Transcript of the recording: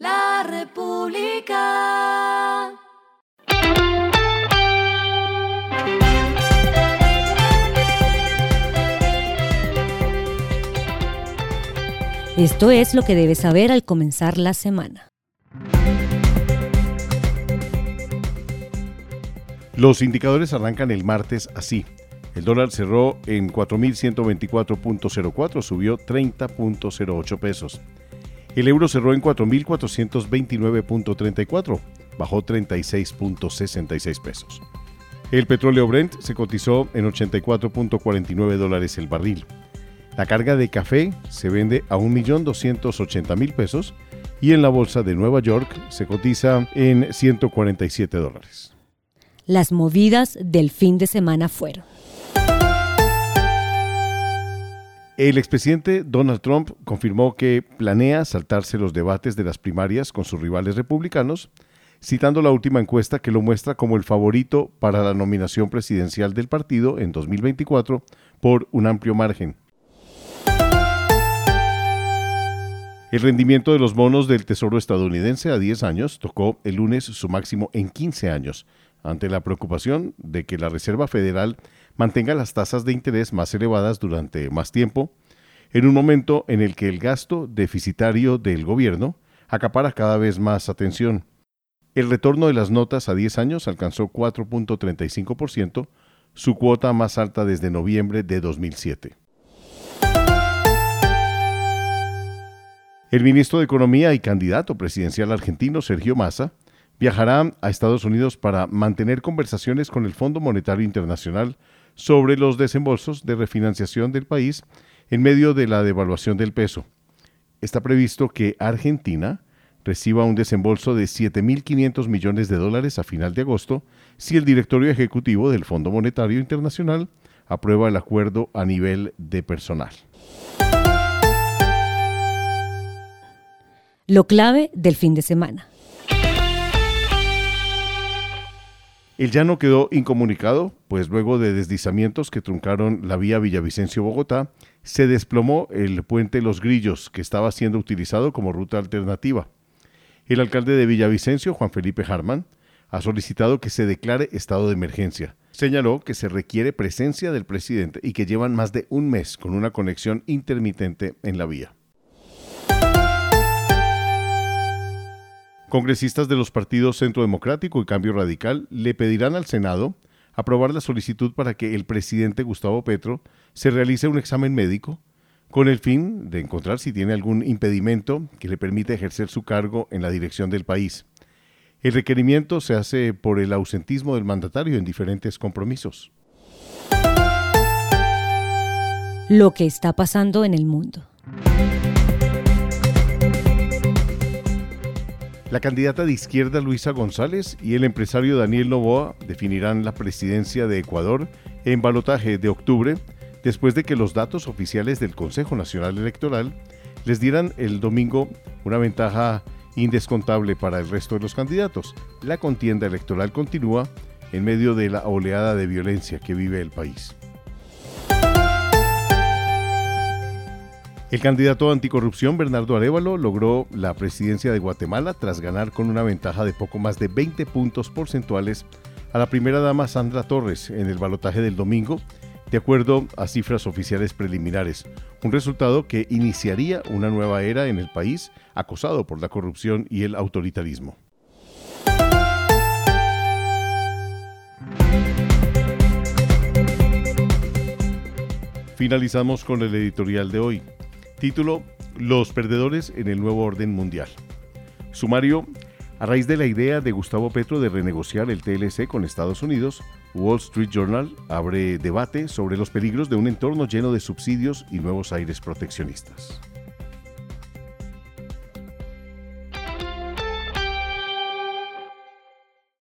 La República. Esto es lo que debes saber al comenzar la semana. Los indicadores arrancan el martes así. El dólar cerró en 4.124.04, subió 30.08 pesos. El euro cerró en 4.429.34, bajó 36.66 pesos. El petróleo Brent se cotizó en 84.49 dólares el barril. La carga de café se vende a 1.280.000 pesos y en la bolsa de Nueva York se cotiza en 147 dólares. Las movidas del fin de semana fueron. El expresidente Donald Trump confirmó que planea saltarse los debates de las primarias con sus rivales republicanos, citando la última encuesta que lo muestra como el favorito para la nominación presidencial del partido en 2024 por un amplio margen. El rendimiento de los bonos del Tesoro estadounidense a 10 años tocó el lunes su máximo en 15 años, ante la preocupación de que la Reserva Federal mantenga las tasas de interés más elevadas durante más tiempo, en un momento en el que el gasto deficitario del gobierno acapara cada vez más atención. El retorno de las notas a 10 años alcanzó 4.35%, su cuota más alta desde noviembre de 2007. El ministro de Economía y candidato presidencial argentino, Sergio Massa, viajará a Estados Unidos para mantener conversaciones con el Fondo Monetario Internacional sobre los desembolsos de refinanciación del país en medio de la devaluación del peso. Está previsto que Argentina reciba un desembolso de 7.500 millones de dólares a final de agosto si el directorio ejecutivo del Fondo Monetario Internacional aprueba el acuerdo a nivel de personal. Lo clave del fin de semana. El llano quedó incomunicado, pues luego de deslizamientos que truncaron la vía Villavicencio-Bogotá, se desplomó el puente Los Grillos, que estaba siendo utilizado como ruta alternativa. El alcalde de Villavicencio, Juan Felipe Harman, ha solicitado que se declare estado de emergencia. Señaló que se requiere presencia del presidente y que llevan más de un mes con una conexión intermitente en la vía. Congresistas de los partidos Centro Democrático y Cambio Radical le pedirán al Senado aprobar la solicitud para que el presidente Gustavo Petro se realice un examen médico con el fin de encontrar si tiene algún impedimento que le permita ejercer su cargo en la dirección del país. El requerimiento se hace por el ausentismo del mandatario en diferentes compromisos. Lo que está pasando en el mundo. La candidata de izquierda Luisa González y el empresario Daniel Novoa definirán la presidencia de Ecuador en balotaje de octubre, después de que los datos oficiales del Consejo Nacional Electoral les dieran el domingo una ventaja indescontable para el resto de los candidatos. La contienda electoral continúa en medio de la oleada de violencia que vive el país. El candidato anticorrupción Bernardo Arevalo logró la presidencia de Guatemala tras ganar con una ventaja de poco más de 20 puntos porcentuales a la primera dama Sandra Torres en el balotaje del domingo, de acuerdo a cifras oficiales preliminares, un resultado que iniciaría una nueva era en el país acosado por la corrupción y el autoritarismo. Finalizamos con el editorial de hoy. Título, Los perdedores en el nuevo orden mundial. Sumario, a raíz de la idea de Gustavo Petro de renegociar el TLC con Estados Unidos, Wall Street Journal abre debate sobre los peligros de un entorno lleno de subsidios y nuevos aires proteccionistas.